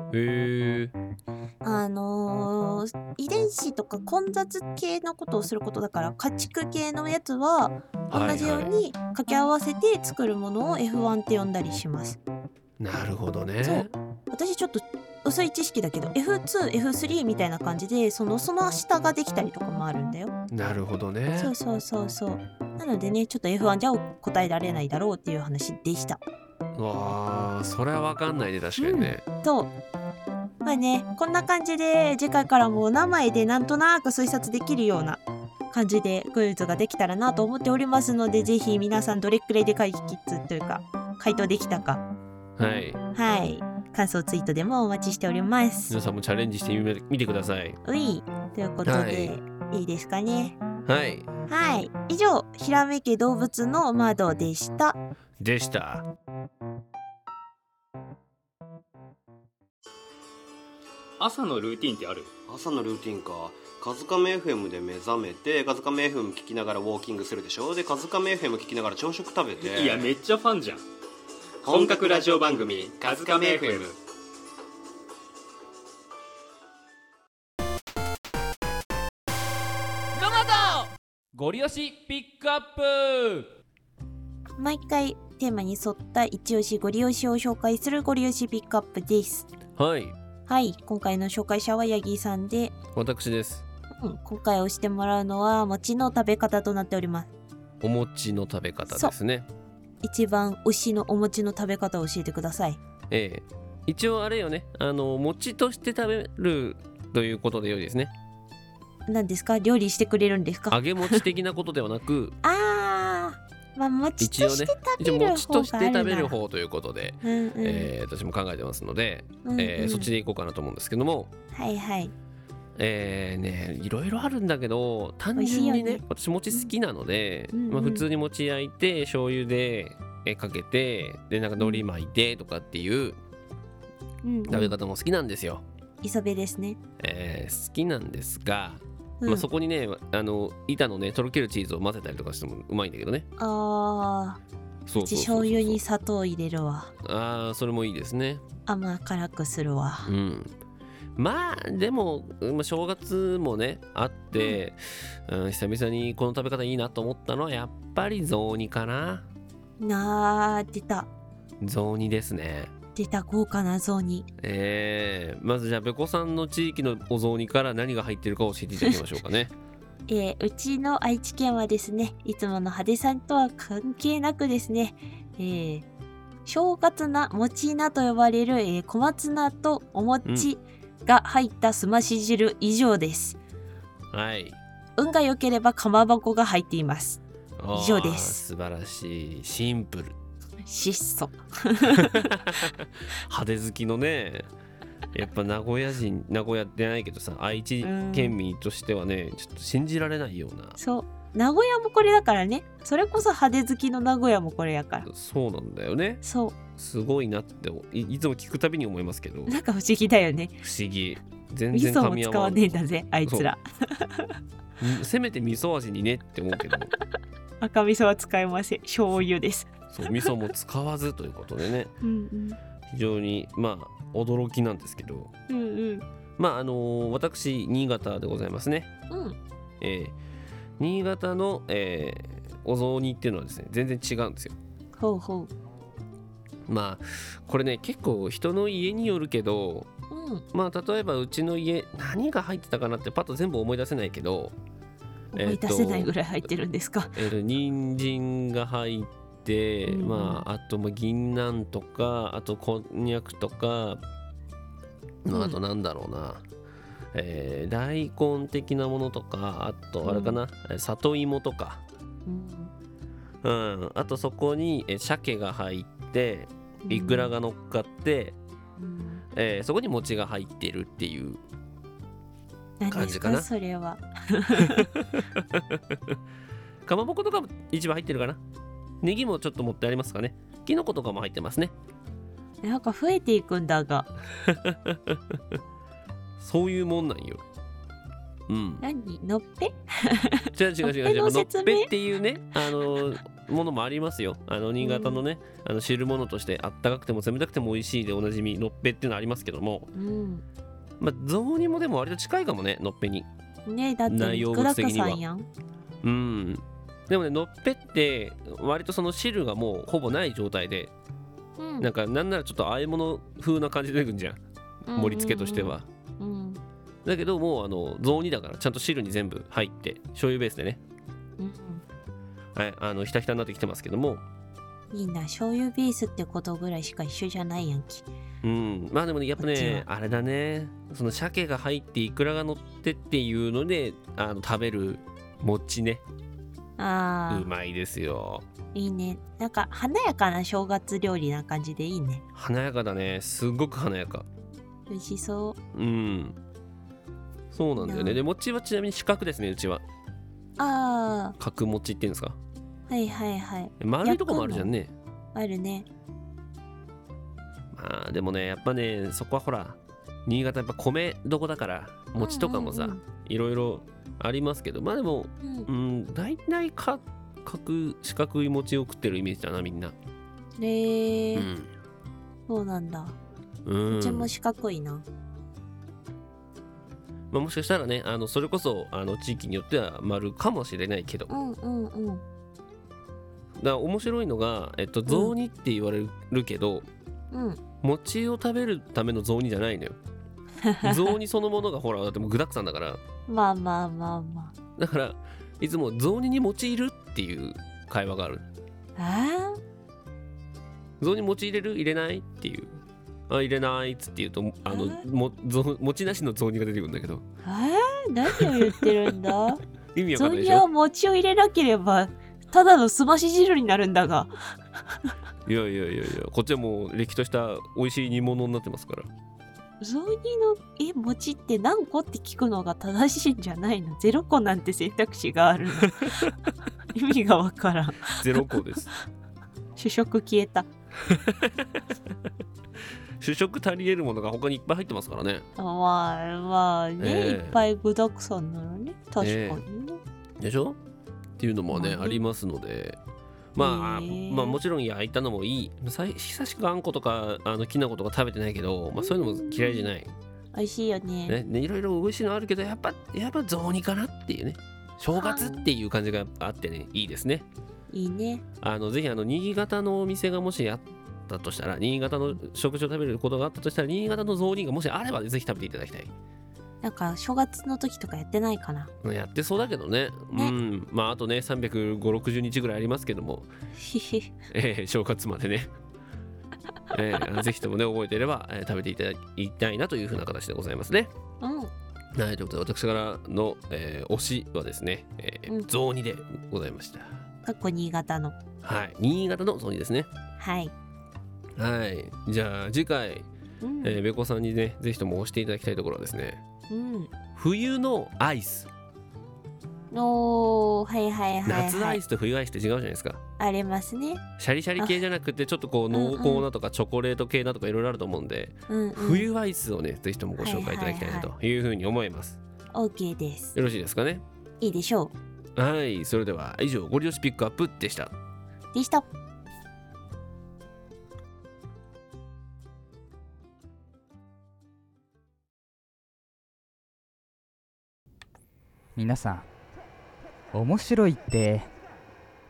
あのー遺伝子とか混雑系のことをすることだから家畜系のやつは同じように掛け合わせて作るものを F1 って呼んだりします。なるほどね。そう。私ちょっと薄い知識だけど F2、F3 みたいな感じでそのその下ができたりとかもあるんだよ。なるほどねそうそうそうそう。なのでねちょっと F1 じゃ答えられないだろうっていう話でした。わあそれはわかんないね確かにね、とまあねこんな感じで次回からもお名前でなんとなく推察できるような感じでクイズができたらなと思っておりますのでぜひ皆さんどれくらいで解決というか回答できたかはいはい感想ツイートでもお待ちしております。皆さんもチャレンジしてみてください。うい。ということで、はい。い、いですかね？はい。はい。以上ひらめけ動物の窓でした。でした。朝のルーティンってある？朝のルーティンか。カズカメ FM で目覚めてカズカメ FM 聞きながらウォーキングするでしょ？でカズカメ FM 聞きながら朝食食べて。いやめっちゃファンじゃん本格ラジオ番組「カズカメ FM」ロマドゴリ押しピックアップ。毎回テーマに沿った一押しご利用しを紹介するご利用しピックアップです。はい。はい今回の紹介者はヤギさんで、私です。うん、今回押してもらうのは餅の食べ方となっております。お餅の食べ方ですね一番推しのお餅の食べ方を教えてください。ええ。一応あれよね。あの餅として食べるということでよいですね。何ですか？料理してくれるんですか？揚げ餅的なことではなく [laughs] あー。まあ餅として食べる餅として食べる方ということで、うんうん。えー私も考えてますので、うんうん。えーそっちでいこうかなと思うんですけども。はいはいえーねいろいろあるんだけど単純にねね。私餅好きなので、うんうんまあ、普通に餅焼いて醤油でえーかけてでなんか海苔巻いてとかっていううん食べ方も好きなんですよ、磯辺ですね。えー好きなんですが、うん。まあ、そこにねあの板のねとろけるチーズを混ぜたりとかしてもうまいんだけどね。あー。そう醤油に砂糖入れるわ。あーそれもいいですね。甘辛くするわ。うんまあでもまあ正月もねあって、うん、久々にこの食べ方いいなと思ったのはやっぱり雑煮かな。なー出た。雑煮ですね。出た豪華な雑煮。えー、まずじゃあべこさんの地域のお雑煮から何が入ってるか教えていただきましょうかね。[laughs] えーうちの愛知県はですねいつもの派手さんとは関係なくですね、えー正月菜餅菜と呼ばれる、えー小松菜とお餅が入ったすまし汁以上です、はい。運が良ければかまぼこが入っています。以上です。素晴らしい。シンプル。質素。[laughs] 派手好きのね。やっぱ名古屋人名古屋でないけどさ愛知県民としてはねちょっと信じられないような。そう。名古屋もこれだからね。それこそ派手好きの名古屋もこれやから。そうなんだよね。そうすごいなっていいつも聞くたびに思いますけど。なんか不思議だよね。不思議。全然噛み合使わわんねえんだぜあいつら。う。んせめて味噌味にねって思うけど。赤味噌は使いません。醤油です。そう味噌も使わずということでね。うん非常にまあ驚きなんですけど。うんうん。うんまああのー私新潟でございますね。うん。えー新潟の、えーお雑煮っていうのはですね全然違うんですよ。ほうほまあこれね結構人の家によるけどううん。まあ例えばうちの家何が入ってたかなってパッと全部思い出せないけど思い出せないぐらい、入ってるんですか、えーと人参が入って、うん。まああとまあ銀杏とかあとこんにゃくとか、まあ、あとなんだろうな、えー大根的なものとかあとあれかな、えー里芋とか、うん、あとそこに、えー鮭が入っていくらが乗っかって、えーそこに餅が入ってるっていう感じかな？それは。[laughs] かまぼことかも一番入ってるかな？ネギもちょっと持ってありますかね？きのことかも入ってますね。なんか増えていくんだが。[laughs] そういうもんなんよ。うん。何？のっぺ？違う違う違う違う。のっぺっていうねあのものもありますよ。あの新潟のね、あの汁物としてあったかくても冷たくても美味しいでおなじみのっぺっていうのありますけども。うん。まあ雑煮もでも割と近いかもねのっぺに。ねだって内容物的には。うん。でもねのっぺって割とその汁がもうほぼない状態で、うん。なんかなんならちょっと和え物風な感じで出てくんじゃんうん。盛り付けとしては、うん。だけどもうあの雑煮だからちゃんと汁に全部入って醤油ベースでね。うんはいあのひたひたになってきてますけども。いいな醤油ベースってことぐらいしか一緒じゃないやんきうん。まあでもねやっぱねあれだね。その鮭が入ってイクラが乗ってっていうのであの食べる餅ね。あうまいですよ。ーいいね。なんか華やかな正月料理な感じでいいね。華やかだね。すごく華やか。美味しそう。うん。そうなんだよね。で餅はちなみに四角ですねうちは。あ角餅っていうんですか？あはいはいはい。丸いとこもあるじゃんね。あるね。まあでもねやっぱねそこはほら新潟やっぱ米どこだから餅とかもさ、うんうんいろいろありますけどまあでもうん。うん大体か角四角い餅を食ってるイメージだなみんな。へえ。うん。そうなんだ。うん。うちも四角いな。まあ、もしかしたらねあのそれこそあの地域によっては丸かもしれないけど。うんうんうんら面白いのが、えっと、雑煮って言われるけど、うん。餅を食べるための雑煮じゃないのよ。[laughs] 雑煮そのものがほらだってもう具だくさんだから。まあまあまあまだからいつも雑煮に餅いるっていう会話がある。あ雑煮餅入れる？入れない？っていう。あ入れないっつって言うとあのもぞ餅なしの雑煮が出てくるんだけど。あえー、何を言ってるんだ？[laughs] 意味わか雑煮はんないでしょ？餅を入れなければただのすまし汁になるんだが。いやいやいやいやこっちはもうれっきとした美味しい煮物になってますから。雑煮のえ餅って何個って聞くのが正しいんじゃないの？ゼロ個なんて選択肢があるの？[laughs] 意味がわからん。ゼロ個です。主食消えた。[laughs] 主食足り得るものが他にいっぱい入ってますからね。まあまあね、ええ。いっぱい具だくさんなのね。確かにね、でしょ？っていうのもね、まありますのでまあ、まあもちろん焼いたのもいい。さい久しくあんことかあのきな粉とか食べてないけど、まあ、そういうのも嫌いじゃない、美味しいよね。ねねいろいろ美味しいのあるけどやっぱやっぱ雑煮かなっていうね。正月っていう感じがあってねいいですね。いいね。あのぜひあの新潟のお店がもしあったとしたら新潟の食事を食べることがあったとしたら新潟の雑煮がもしあればぜひ食べていただきたいなんか正月の時とかやってないかな。やってそうだけどね。うん。まああとね35060日ぐらいありますけども。えー正月までね、えーぜひともね覚えていれば、えー食べていただきたいなというふうな形でございますね。うん。はいということで私からの、えー推しはですね、えーうん。雑煮でございました。かっこ新潟の。はい新潟の雑煮ですね。はい。はいじゃあ次回、うん。えー、べこさんにねぜひとも押していただきたいところはですねうん冬のアイスおー、はいはいはい、はい。夏アイスと冬アイスって違うじゃないですかありますね。シャリシャリ系じゃなくてちょっとこう濃厚なとかチョコレート系なとかいろいろあると思うんで、うんうん。冬アイスをねぜひともご紹介いただきたいなというふうに思います、OK です。よろしいですかね？いいでしょはいそれでは以上ゴリ押しピックアップでしたう。でした。皆さん面白いって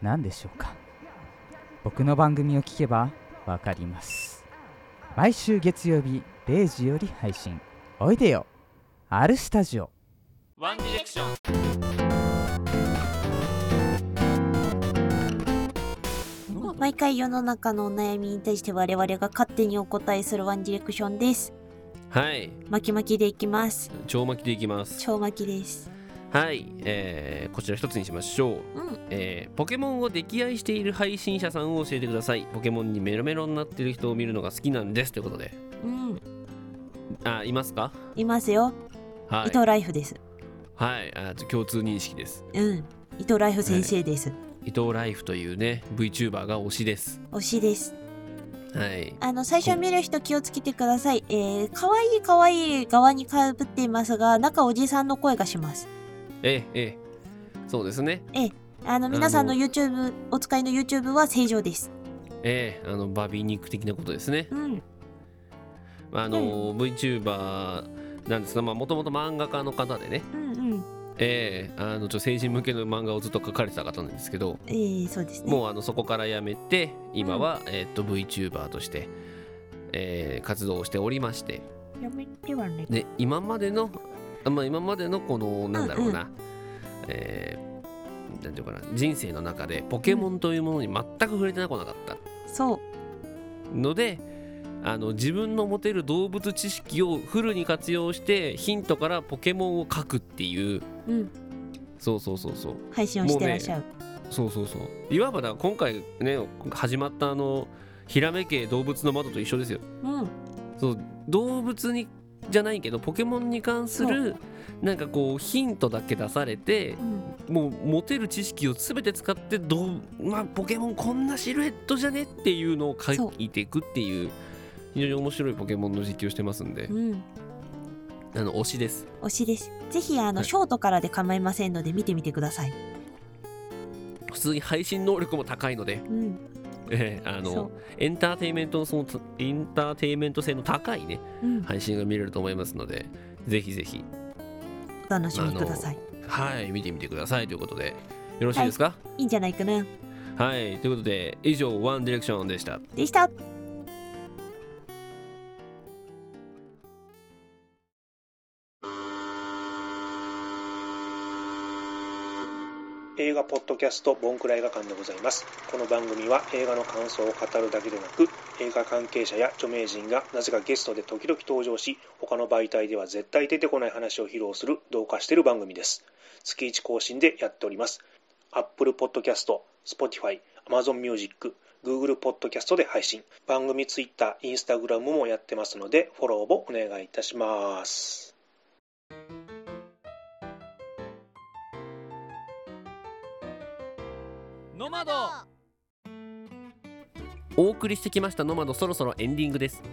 何でしょうか？僕の番組を聞けばわかります。毎週月曜日0時より配信。おいでよ。R スタジオ。ワンディレクション。毎回世の中のお悩みに対して我々が勝手にお答えするワンディレクションです。はい。巻き巻きでいきます。超巻きでいきます。超巻きです。はい、えー、こちら一つにしましょう、うんえーポケモンを溺愛している配信者さんを教えてくださいポケモンにメロメロになってる人を見るのが好きなんですということでうん。あいますか？いますよ。はい伊藤ライフです。はいあ共通認識ですうん。伊藤ライフ先生です。伊藤ライフというね VTuber が推しです推しです。はいあの、最初見る人気をつけてください。えー、かわいいかわいい側にかぶっていますが、中おじさんの声がします。ええええそうですねええ、あの、皆さんの YouTube、お使いの YouTube は正常です。ええあのバビ肉的なことですねうん。あの、VTuber なんですがもともと漫画家の方でねうんうん。ええあのちょ成人向けの漫画をずっと描かれてた方なんですけどえー、そうですね。もうあのそこから辞めて今は、えーっと VTuber として、えー活動をしておりましてやめてはね。で今までの、あまあ、今までのこのなんだろうな、えーなんていうかな。人生の中でポケモンというものに全く触れてなこなかった。そう。のであの自分の持てる動物知識をフルに活用してヒントからポケモンを描くっていう。うん。そうそうそうそう。配信をしてらっしゃる。そうそうそう。いわばだ今回ね始まったあのひらめけ動物の窓と一緒ですよ。うん。そう。動物にじゃないけどポケモンに関するなんかこうヒントだけ出されて、もう持てる知識を全て使ってどう、まあ、ポケモンこんなシルエットじゃねっていうのを書いていくっていう非常に面白いポケモンの実況をしてますんで、うん。あの推しです推しです。ぜひ、あの、ショートからで構いませんので見てみてください。普通に配信能力も高いので、うん。ええあのエンターテインメントのそのエンターテインメント性の高いね、うん配信が見れると思いますのでぜひぜひお楽しみください。はい見てみてくださいということでよろしいですか？いいんじゃないかな。はい、ということで以上ワンディレクションでしたでした。映画ポッドキャストボンクラ映画館でございます。この番組は映画の感想を語るだけでなく映画関係者や著名人がなぜかゲストで時々登場し他の媒体では絶対出てこない話を披露する同化している番組です。月1更新でやっております。Apple Podcast、Spotify、Amazon Music、Google Podcast で配信。番組 Twitter、Instagram もやってますのでフォローをお願いいたします。ノマドお送りしてきましたノマドそろそろエンディングです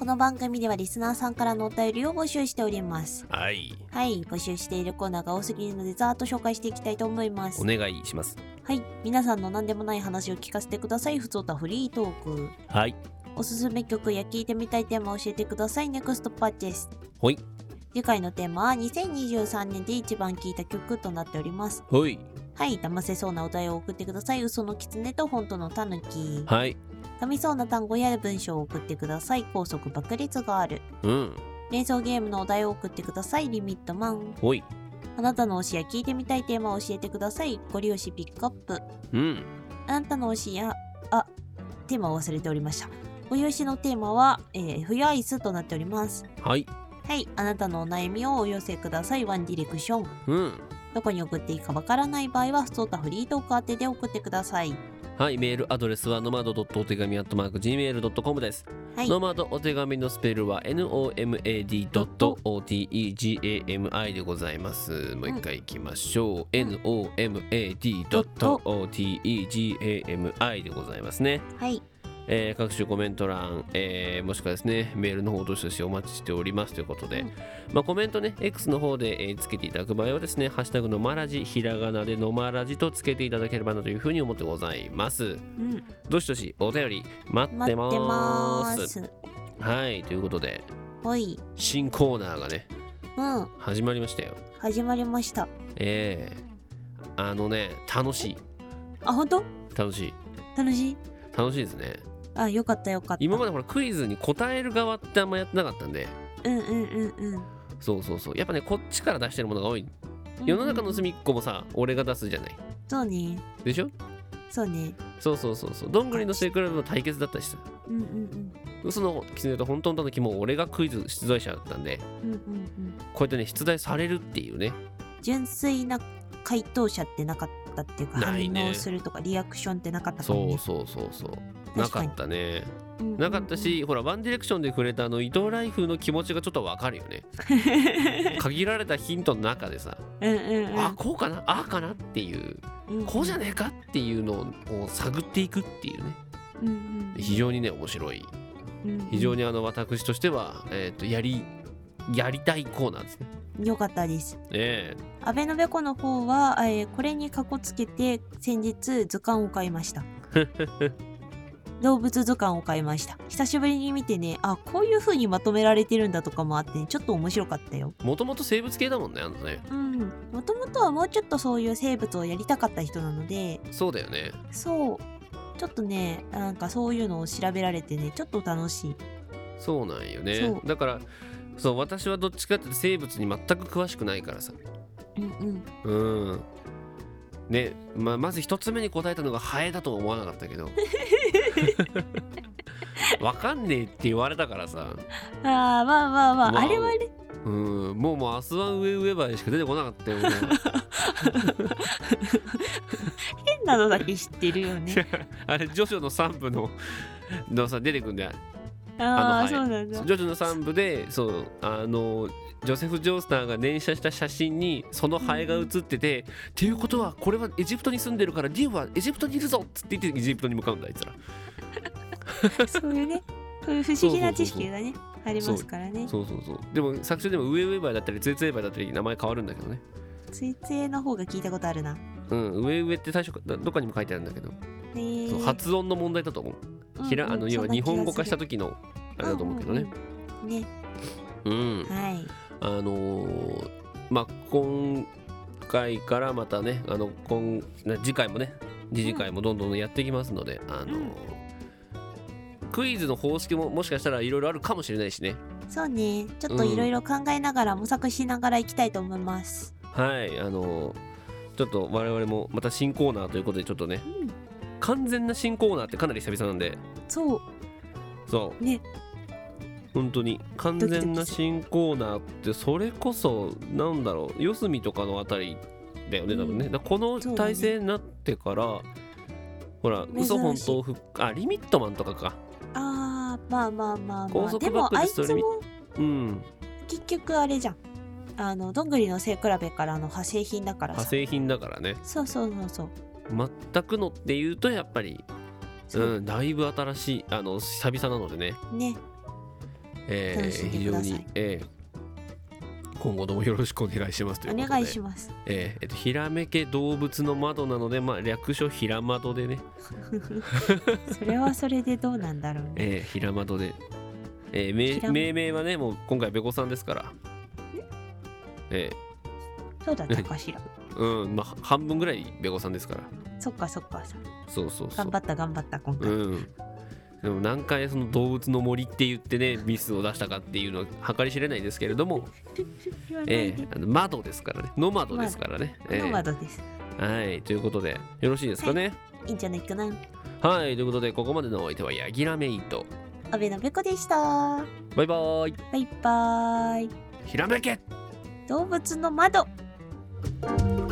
この番組ではリスナーさんからのお便りを募集しております。はいはい、募集しているコーナーが多すぎるのでざーっと紹介していきたいと思いますお。願いしますはい、皆さんの何でもない話を聞かせてください。ふつおたフリートーク。はいおすすめ曲や聞いてみたいテーマを教えてください。ネクストパーチェス。ほい次回のテーマは2023年で一番聴いた曲となっております。ほいはい、騙せそうなお題を送ってください。嘘の狐と本当のタヌキ。はい噛みそうな単語や文章を送ってください。高速爆裂がある。うん連想ゲームのお題を送ってください。リミットマン。ほいあなたの推しや聞いてみたいテーマを教えてください。ご利用しピックアップ。うんあなたの推しや、あ、テーマを忘れておりました。ご用紙のテーマは、えー冬アイスとなっております。はいはい、あなたのお悩みをお寄せください。ワンディレクション。うんどこに送っていいかわからない場合は、普通たフリートーク宛てで送ってください。はい、メールアドレスはノマドお手紙アットマーク Gmail.com です。はいノマドお手紙のスペルは nomad.otegami でございます。もう一回いきましょう。nomad.otegami でございますね。はい。えー各種コメント欄、えーもしくはですね、メールの方どしどしお待ちしておりますということで、まあ、コメントね、X の方で、えーつけていただく場合はですね、ハッシュタグのまらじ、ひらがなでのまらじとつけていただければなというふうに思ってございます。うん。どしどしお便り待ってま待ってまーす。す。はい、ということで。新コーナーがね、うん。始まりましたよ。始まりました。えー、あのね、楽しい。あ、本当？楽しい。楽しい？楽しいですね。あ、よかったよかった。今までほらクイズに答える側ってあんまやってなかったんで、うんうんうんうん。そうそうそう。やっぱね、こっちから出してるものが多い。世の中の隅っこもさ、俺が出すじゃない。そうね。でしょ？そうね。そうそうそうそう。どんぐりの背比べの対決だったしさ。うんうん嘘の狐と本当の時も俺がクイズ出題者だったんで、うん。うんうんうん。こうやってね、出題されるっていうね。純粋な回答者ってなかったっていうか、ないね反応するとかリアクションってなかったかもね。そうそうそうそう。なかったね。うんうんうんなかったし、ほら、ワンディレクションで触れたあの、伊藤ライフの気持ちがちょっとわかるよね。[laughs] 限られたヒントの中でさ、うんうんうん。あ、こうかな？ああかなっていう、うんこうじゃねえかっていうのを探っていくっていうね。うんうん非常にね、面白い。うん非常にあの、私としては、えっ、と、やり、やりたいコーナーですね。よかったです。えアベノベコの方は、えーこれにかこつけて先日図鑑を買いました。[laughs] え動物図鑑を買いました。久しぶりに見てね、あ、こういう風にまとめられてるんだとかもあって、ちょっと面白かったよ。もともと生物系だもんね、あのね。うん。もともとはもうちょっとそういう生物をやりたかった人なので、そうだよね。そう。ちょっとね、なんかそういうのを調べられてね、ちょっと楽しい。そうなんよそね。うだから、そう、私はどっちかって生物に全く詳しくないからさ。うんうん。うん。ね、まあ、まず一つ目に答えたのがハエだとは思わなかったけど。[laughs] [laughs] わかんねえって言われたからさ。ああ、まあまあまあ、まああれはね、うん、もうもう明日は上上ばいしか出てこなかったよ。も [laughs] う変なのだけ知ってるよね。[laughs] あれ、ジョジョの3部ののさ、出てくんだよ。ああ、はいそうなんだ。ジョジョの3部で、そう、あの、ジョセフ・ジョースターが連写した写真にそのハエが写ってて、っていうことは、これはエジプトに住んでるから、ディオはエジプトにいるぞっつって言ってエジプトに向かうんだ、あいつら。[laughs] そういうね、そういう不思議な知識がね、ありますからね。そうそうそう。でも、作中でも上上バイだったり、ツエツエバイだったり、名前変わるんだけどね。ついついの方が聞いたことあるな。うん、上上って最初どどっかにも書いてあるんだけど、発音の問題だと思う。うんひらあの要は日本語化した時のあれだと思うけどね。ね。うん。はい。あのーまあ今回からまたねあの今な次回もね次次回もどんどんやっていきますので、あのークイズの方式ももしかしたらいろいろあるかもしれないしねそうね。ちょっといろいろ考えながら、模索しながら行きたいと思います。はいあのーちょっと我々もまた新コーナーということでちょっとね、完全な新コーナーってかなり久々なんで。そう。そう。ね。本当に。完全な新コーナーってそれこそなんだろう。四隅とかのあたりだよね多分ね、この体制になってから、ほら嘘本当ふあリミットマンとかか。ああ、まあまあまあまあ。高速バッでも、あいつクでストリミもうん。結局あれじゃん。あの、どんぐりの背比べからの派生品だからさ。派生品だからね。そうそうそうそう。全くのっていうとやっぱりう。ん、だいぶ新しいあの久々なのでね、ね。えー非常に、えー今後ともよろしくお願いしますというおことで。願いします。えーえっと、ひらめけ動物の窓なので、まあ、略称ひら窓でね、[laughs] それはそれでどうなんだろうね。えー、ひら窓で、えー命名はね、もう今回べこさんですから、え？そうだったかしら。ーうん、まあ、半分ぐらいべこさんですから、そっかそっか。そうそうそう。頑張った頑張った、今回。うん。でも何回その動物の森って言ってね、ミスを出したかっていうのは計り知れないですけれども、[laughs] えでーあの窓ですからね、ノマドですからね。えーノマドです。はい、ということで、よろしいですかね。いいんじゃないかな。はい、ということで、ここまでのお相手はヤギラメイト。阿部のべこでした。バイバーイ。バイバーイ。ひらめけ動物の窓。Thank you.